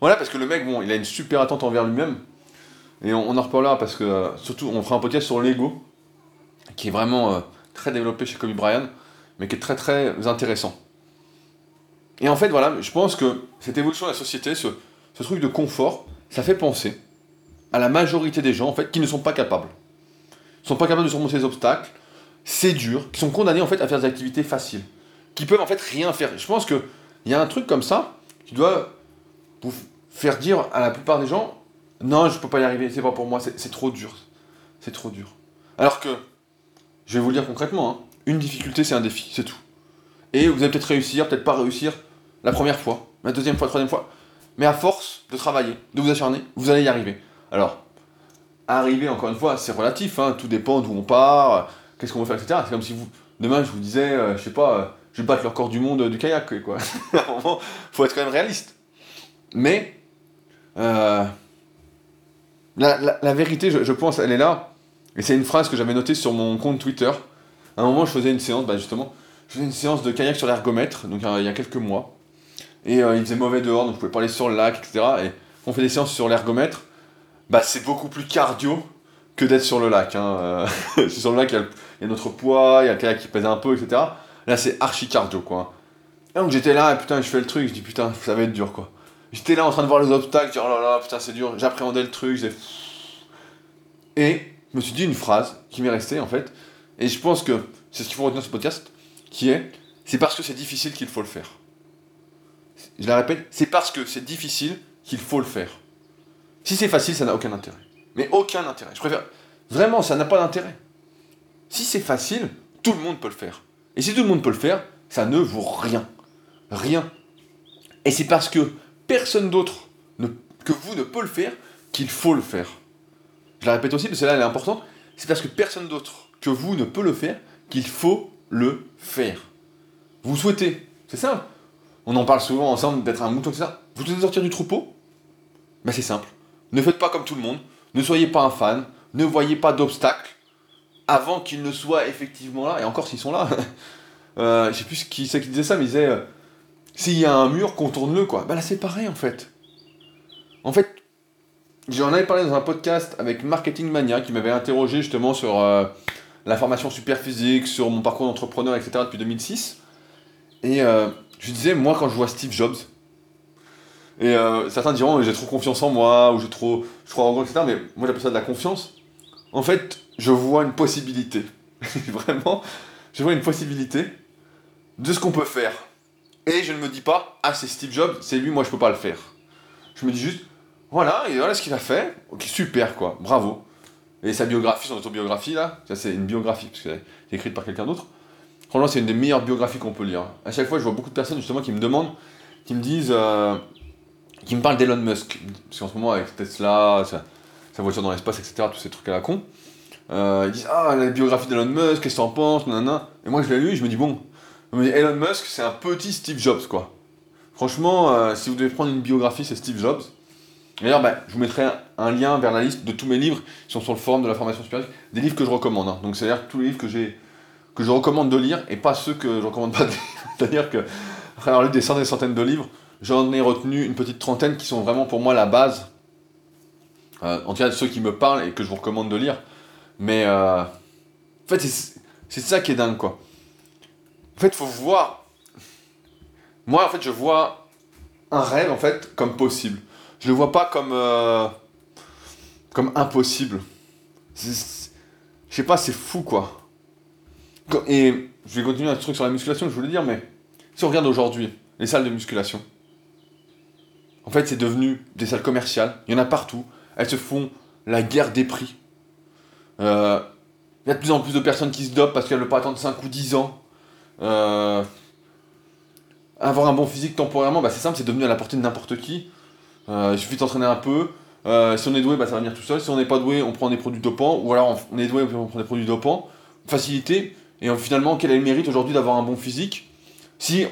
Voilà, parce que le mec, bon, il a une super attente envers lui-même. Et on, en reparlera parce que, euh, surtout, on fera un podcast sur l'ego, qui est vraiment euh, très développé chez Kobe Bryant, mais qui est très très intéressant. Et en fait, voilà, je pense que cette évolution de la société, ce, ce truc de confort, ça fait penser à la majorité des gens, en fait, qui ne sont pas capables sont pas capables de surmonter les obstacles, c'est dur, qui sont condamnés en fait à faire des activités faciles, qui peuvent en fait rien faire. Je pense qu'il y a un truc comme ça qui doit vous faire dire à la plupart des gens non, je peux pas y arriver, c'est pas pour moi, c'est trop dur. C'est trop dur. Alors que, je vais vous le dire concrètement, hein, une difficulté c'est un défi, c'est tout. Et vous allez peut-être réussir, peut-être pas réussir la première fois, la deuxième fois, la troisième fois. Mais à force de travailler, de vous acharner, vous allez y arriver. Alors, arriver, encore une fois, c'est relatif, hein, tout dépend d'où on part, qu'est-ce qu'on va faire, etc. C'est comme si vous, demain, je vous disais, euh, je sais pas, euh, je vais battre le record du monde du kayak, quoi. à faut être quand même réaliste. Mais, euh, la, vérité, je, pense, elle est là. Et c'est une phrase que j'avais notée sur mon compte Twitter. À un moment, je faisais une séance, bah justement, je faisais une séance de kayak sur l'ergomètre, donc il y a quelques mois. Et il faisait mauvais dehors, donc je pouvais pas aller sur le lac, etc. Et on fait des séances sur l'ergomètre bah, c'est beaucoup plus cardio que d'être sur le lac. Hein. sur le lac, il y, a notre poids, il y a le kayak qui pèse un peu, etc. Là, c'est archi cardio, quoi. Et donc j'étais là, et putain, je fais le truc, je dis putain, ça va être dur, quoi. J'étais là en train de voir les obstacles, dis oh là là, putain, c'est dur. J'appréhendais le truc, Et je me suis dit une phrase qui m'est restée, en fait. Et je pense que c'est ce qu'il faut retenir de ce podcast, qui est c'est parce que c'est difficile qu'il faut le faire. Je la répète, c'est parce que c'est difficile qu'il faut le faire. Si c'est facile, ça n'a aucun intérêt. Mais aucun intérêt. Je préfère. Vraiment, ça n'a pas d'intérêt. Si c'est facile, tout le monde peut le faire. Et si tout le monde peut le faire, ça ne vaut rien. Rien. Et c'est parce que personne d'autre que vous ne peut le faire qu'il faut le faire. Je la répète aussi, parce que là elle est importante. C'est parce que personne d'autre que vous ne peut le faire qu'il faut le faire. Vous souhaitez, c'est simple. On en parle souvent ensemble d'être un mouton, etc. Vous souhaitez sortir du troupeau? Ben c'est simple. Ne faites pas comme tout le monde. Ne soyez pas un fan. Ne voyez pas d'obstacles avant qu'ils ne soient effectivement là. Et encore s'ils sont là. euh, je sais plus qui c'est qui disait ça, mais il disait euh, s'il y a un mur, contourne-le quoi. Bah là c'est pareil en fait. En fait, j'en avais parlé dans un podcast avec Marketing Mania qui m'avait interrogé justement sur euh, la formation super physique, sur mon parcours d'entrepreneur, etc. depuis 2006. Et euh, je disais, moi quand je vois Steve Jobs, et euh, certains diront, j'ai trop confiance en moi, ou j'ai trop, je crois en etc. Mais moi j'appelle ça de la confiance. En fait, je vois une possibilité. Vraiment, je vois une possibilité de ce qu'on peut faire. Et je ne me dis pas, ah c'est Steve Jobs, c'est lui, moi je peux pas le faire. Je me dis juste, voilà, voilà ce qu'il a fait. Ok, super quoi, bravo. et sa biographie, son autobiographie, là, ça c'est une biographie, parce qu'elle est écrite par quelqu'un d'autre. Franchement, c'est une des meilleures biographies qu'on peut lire. À chaque fois, je vois beaucoup de personnes justement qui me demandent, qui me disent, euh, qui me parlent d'Elon Musk. Parce qu'en ce moment, avec Tesla, sa, voiture dans l'espace, etc., tous ces trucs à la con, euh, ils disent Ah, la biographie d'Elon Musk, qu'est-ce que t'en penses? Nanana. Et moi, je l'ai lu et je me dis Bon, Elon Musk, c'est un petit Steve Jobs, quoi. Franchement, euh, si vous devez prendre une biographie, c'est Steve Jobs. D'ailleurs, bah, je vous mettrai un, lien vers la liste de tous mes livres qui sont sur le forum de la formation supérieure, des livres que je recommande. Hein. Donc, c'est-à-dire tous les livres que j'ai que je recommande de lire et pas ceux que je recommande pas de lire. C'est-à-dire que, après avoir lu des centaines et centaines de livres, j'en ai retenu une petite trentaine qui sont vraiment pour moi la base. Euh, en tout cas, ceux qui me parlent et que je vous recommande de lire. Mais euh, en fait, c'est ça qui est dingue, quoi. En fait, il faut voir. Moi, en fait, je vois un rêve, en fait, comme possible. Je le vois pas comme. Euh, comme impossible. Je sais pas, c'est fou, quoi. Et je vais continuer un truc sur la musculation, je voulais dire, mais si on regarde aujourd'hui les salles de musculation, en fait, c'est devenu des salles commerciales. Il y en a partout. Elles se font la guerre des prix. Euh, il y a de plus en plus de personnes qui se dopent parce qu'elles ne veulent pas attendre 5 ou 10 ans. Euh, avoir un bon physique temporairement, bah, c'est simple, c'est devenu à la portée de n'importe qui. Euh, il suffit d'entraîner un peu. si on est doué, bah, ça va venir tout seul. Si on n'est pas doué, on prend des produits dopants. Ou alors on est doué, on prend des produits dopants. Facilité. Et finalement, quel est le mérite aujourd'hui d'avoir un bon physique? Si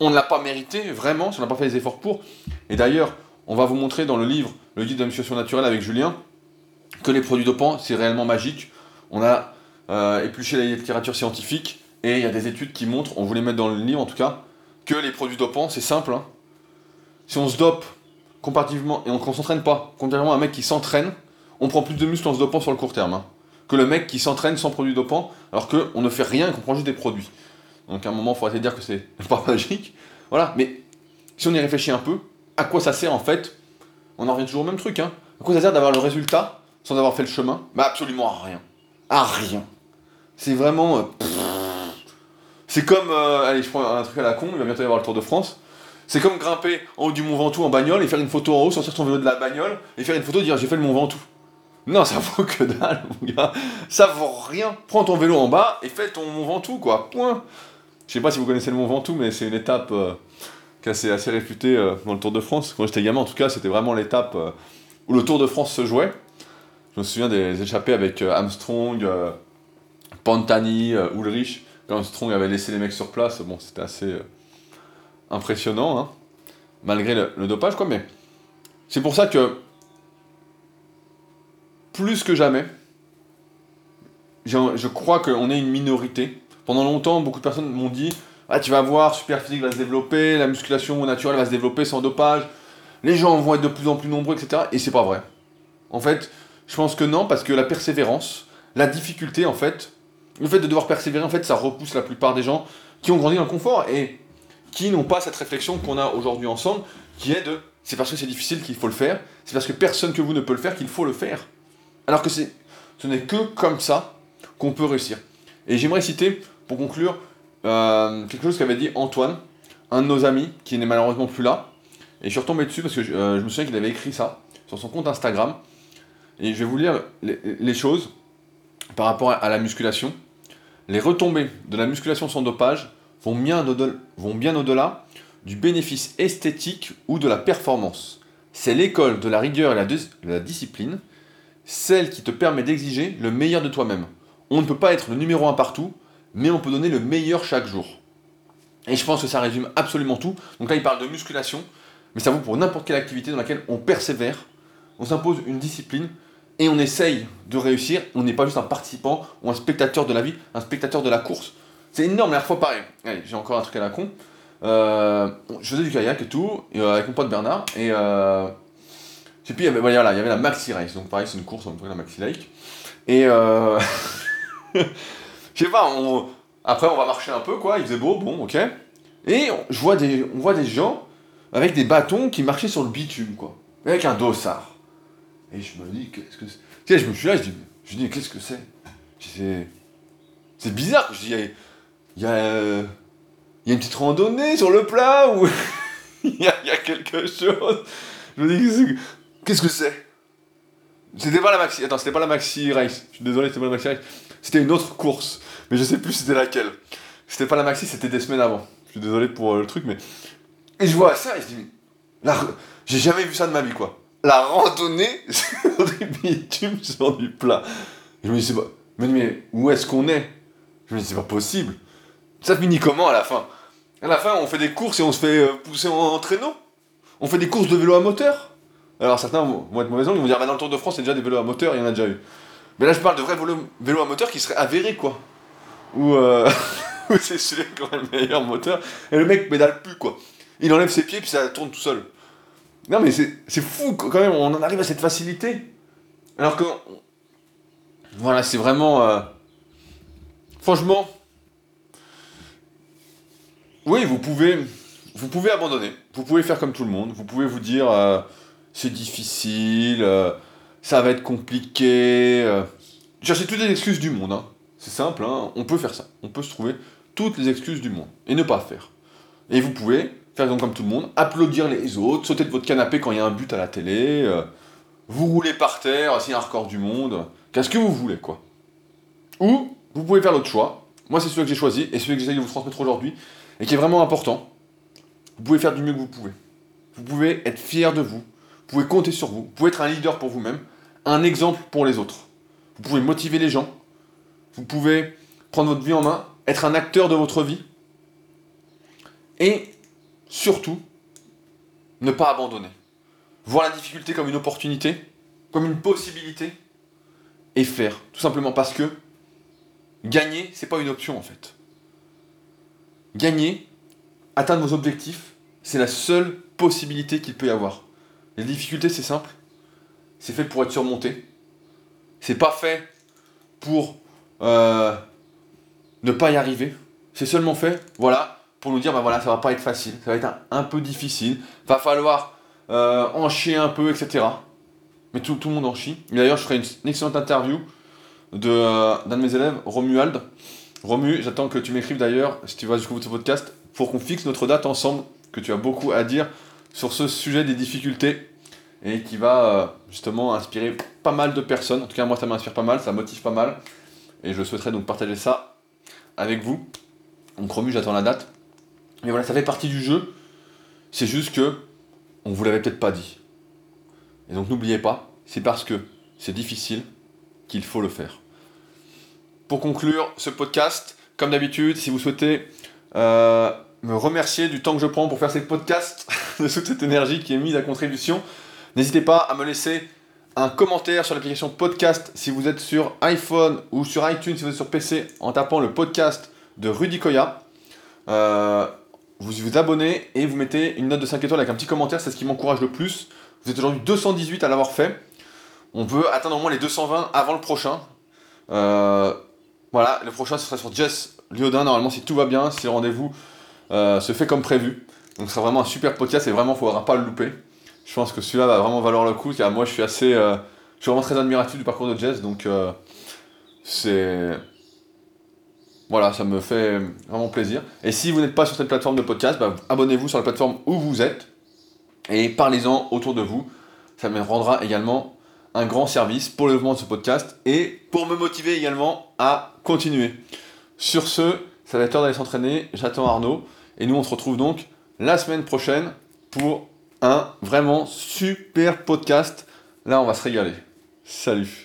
on ne l'a pas mérité, vraiment, si on n'a pas fait les efforts pour Et d'ailleurs, on va vous montrer dans le livre, le guide de la musculation naturelle avec Julien, que les produits dopants, c'est réellement magique. On a euh, épluché la littérature scientifique et il y a des études qui montrent, on voulait mettre dans le livre en tout cas, que les produits dopants, c'est simple. Hein. Si on se dope comparativement et on ne s'entraîne pas, contrairement à un mec qui s'entraîne, on prend plus de muscles en se dopant sur le court terme. Hein que le mec qui s'entraîne sans produits dopants, alors qu'on ne fait rien et qu'on prend juste des produits. Donc à un moment, il de dire que c'est pas magique. Voilà, mais si on y réfléchit un peu, à quoi ça sert en fait On en revient toujours au même truc, hein. À quoi ça sert d'avoir le résultat sans avoir fait le chemin? Bah absolument à rien. À rien. C'est vraiment... Euh, c'est comme... Euh, allez, je prends un truc à la con, il va bientôt y avoir le Tour de France. C'est comme grimper en haut du Mont Ventoux en bagnole et faire une photo en haut, sortir son vélo de la bagnole et faire une photo et dire j'ai fait le Mont Ventoux. Non, ça vaut que dalle, mon gars. Ça vaut rien. Prends ton vélo en bas et fais ton Mont Ventoux, quoi. Point. Je sais pas si vous connaissez le Mont Ventoux, mais c'est une étape euh, qui est assez, réputée euh, dans le Tour de France. Quand j'étais gamin, en tout cas, c'était vraiment l'étape où le Tour de France se jouait. Je me souviens des échappées avec Armstrong, Pantani, Ulrich. Quand Armstrong avait laissé les mecs sur place, bon, c'était assez impressionnant, hein. malgré le, le dopage, quoi. Mais c'est pour ça que plus que jamais, je crois qu'on est une minorité. Pendant longtemps, beaucoup de personnes m'ont dit Ah, tu vas voir, super physique va se développer, la musculation naturelle va se développer sans dopage, les gens vont être de plus en plus nombreux, etc. Et c'est pas vrai. En fait, je pense que non, parce que la persévérance, la difficulté, en fait, le fait de devoir persévérer, en fait, ça repousse la plupart des gens qui ont grandi dans le confort et qui n'ont pas cette réflexion qu'on a aujourd'hui ensemble, qui est de c'est parce que c'est difficile qu'il faut le faire, c'est parce que personne que vous ne peut le faire qu'il faut le faire. Alors que ce n'est que comme ça qu'on peut réussir. Et j'aimerais citer, pour conclure, euh, quelque chose qu'avait dit Antoine, un de nos amis, qui n'est malheureusement plus là. Et je suis retombé dessus parce que je, euh, me souviens qu'il avait écrit ça sur son compte Instagram. Et je vais vous lire les, choses par rapport à, la musculation. Les retombées de la musculation sans dopage vont bien au-delà du bénéfice esthétique ou de la performance. C'est l'école de la rigueur et de la discipline celle qui te permet d'exiger le meilleur de toi-même. On ne peut pas être le numéro un partout, mais on peut donner le meilleur chaque jour. Et je pense que ça résume absolument tout. Donc là, il parle de musculation, mais ça vaut pour n'importe quelle activité dans laquelle on persévère, on s'impose une discipline et on essaye de réussir. On n'est pas juste un participant ou un spectateur de la vie, un spectateur de la course. C'est énorme, la dernière fois pareil. J'ai encore un truc à la con. Euh, je faisais du kayak et tout, euh, avec mon pote Bernard, et euh, et puis il y avait, voilà, il y avait la Maxi Race, donc pareil, c'est une course, on peut la Maxi Lake. Et euh, je sais pas, on... après on va marcher un peu, quoi, il faisait beau, bon, ok. Et je vois des, on voit des gens avec des bâtons qui marchaient sur le bitume, quoi, avec un dossard. Et je me dis, qu'est-ce que c'est? Je me suis là, je dis, je dis qu'est-ce que c'est? C'est bizarre, je dis, il y a, y, a, il y a une petite randonnée sur le plat ou il y, a, quelque chose? Je me dis, Qu'est-ce que c'est? C'était pas la maxi. Attends, c'était pas la maxi race. Je suis désolé, c'était pas la maxi race. C'était une autre course, mais je sais plus c'était laquelle. C'était pas la maxi, c'était des semaines avant. Je suis désolé pour euh, le truc, mais. Et je vois ça et je dis, là, j'ai jamais vu ça de ma vie, quoi. La randonnée sur du bitume, sur du plat. je me dis, c'est pas. Mais, où est-ce qu'on est? Je me dis, c'est pas possible. Ça finit comment à la fin? À la fin, on fait des courses et on se fait euh, pousser en traîneau. On fait des courses de vélo à moteur. Alors certains vont être mauvais ils vont dire bah, dans le Tour de France, c'est déjà des vélos à moteur, il y en a déjà eu. Mais là, je parle de vrais vélos, à moteur qui seraient avérés, quoi. Ou euh, c'est celui qui aurait le meilleur moteur. Et le mec pédale plus, quoi. Il enlève ses pieds, puis ça tourne tout seul. Non, mais c'est fou, quand même, on en arrive à cette facilité. Alors que. Voilà, c'est vraiment. Euh, franchement. Oui, vous pouvez. Vous pouvez abandonner. Vous pouvez faire comme tout le monde. Vous pouvez vous dire. Euh, c'est difficile, euh, ça va être compliqué. Cherchez toutes les excuses du monde. Hein. C'est simple, hein. on peut faire ça. On peut se trouver toutes les excuses du monde et ne pas faire. Et vous pouvez faire donc comme tout le monde, applaudir les autres, sauter de votre canapé quand il y a un but à la télé, euh, vous rouler par terre, s'il y a un record du monde, qu'est-ce que vous voulez quoi. Ou vous pouvez faire l'autre choix. Moi c'est celui que j'ai choisi et celui que j'essaie de vous transmettre aujourd'hui et qui est vraiment important. Vous pouvez faire du mieux que vous pouvez. Vous pouvez être fier de vous. Vous pouvez compter sur vous. Vous pouvez être un leader pour vous-même, un exemple pour les autres. Vous pouvez motiver les gens. Vous pouvez prendre votre vie en main, être un acteur de votre vie. Et surtout, ne pas abandonner. Voir la difficulté comme une opportunité, comme une possibilité, et faire. Tout simplement parce que gagner, c'est pas une option en fait. Gagner, atteindre vos objectifs, c'est la seule possibilité qu'il peut y avoir. Les difficultés, c'est simple. C'est fait pour être surmonté. C'est pas fait pour euh, ne pas y arriver. C'est seulement fait, voilà, pour nous dire, bah voilà, ça va pas être facile, ça va être un, peu difficile, va falloir euh, en chier un peu, etc. Mais tout, tout le monde en chie. D'ailleurs, je ferai une, excellente interview de, euh, d'un de mes élèves, Romuald. Romu, j'attends que tu m'écrives d'ailleurs, si tu vas jusqu'au bout de ce podcast, pour qu'on fixe notre date ensemble, que tu as beaucoup à dire sur ce sujet des difficultés et qui va euh, justement inspirer pas mal de personnes. En tout cas, moi, ça m'inspire pas mal, ça motive pas mal. Et je souhaiterais donc partager ça avec vous. Donc, Romu, j'attends la date. Mais voilà, ça fait partie du jeu. C'est juste que on vous l'avait peut-être pas dit. Et donc, n'oubliez pas, c'est parce que c'est difficile qu'il faut le faire. Pour conclure ce podcast, comme d'habitude, si vous souhaitez euh, me remercier du temps que je prends pour faire ces podcasts, de toute cette énergie qui est mise à contribution. N'hésitez pas à me laisser un commentaire sur l'application podcast si vous êtes sur iPhone ou sur iTunes si vous êtes sur PC en tapant le podcast de Rudy Koya. Euh, vous vous abonnez et vous mettez une note de 5 étoiles avec un petit commentaire, c'est ce qui m'encourage le plus. Vous êtes aujourd'hui 218 à l'avoir fait. On peut atteindre au moins les 220 avant le prochain. Euh, voilà, le prochain ce sera sur Jess Liodin, normalement si tout va bien, si le rendez-vous euh, se fait comme prévu. Donc ce sera vraiment un super podcast et vraiment il ne faudra pas le louper. Je pense que celui-là va vraiment valoir le coup car moi je suis assez. Euh, je suis vraiment très admiratif du parcours de Jess donc euh, c'est. Voilà, ça me fait vraiment plaisir. Et si vous n'êtes pas sur cette plateforme de podcast, bah, abonnez-vous sur la plateforme où vous êtes et parlez-en autour de vous. Ça me rendra également un grand service pour le développement de ce podcast et pour me motiver également à continuer. Sur ce, ça va être l'heure d'aller s'entraîner. J'attends Arnaud. Et nous, on se retrouve donc la semaine prochaine pour un vraiment super podcast. Là, on va se régaler. Salut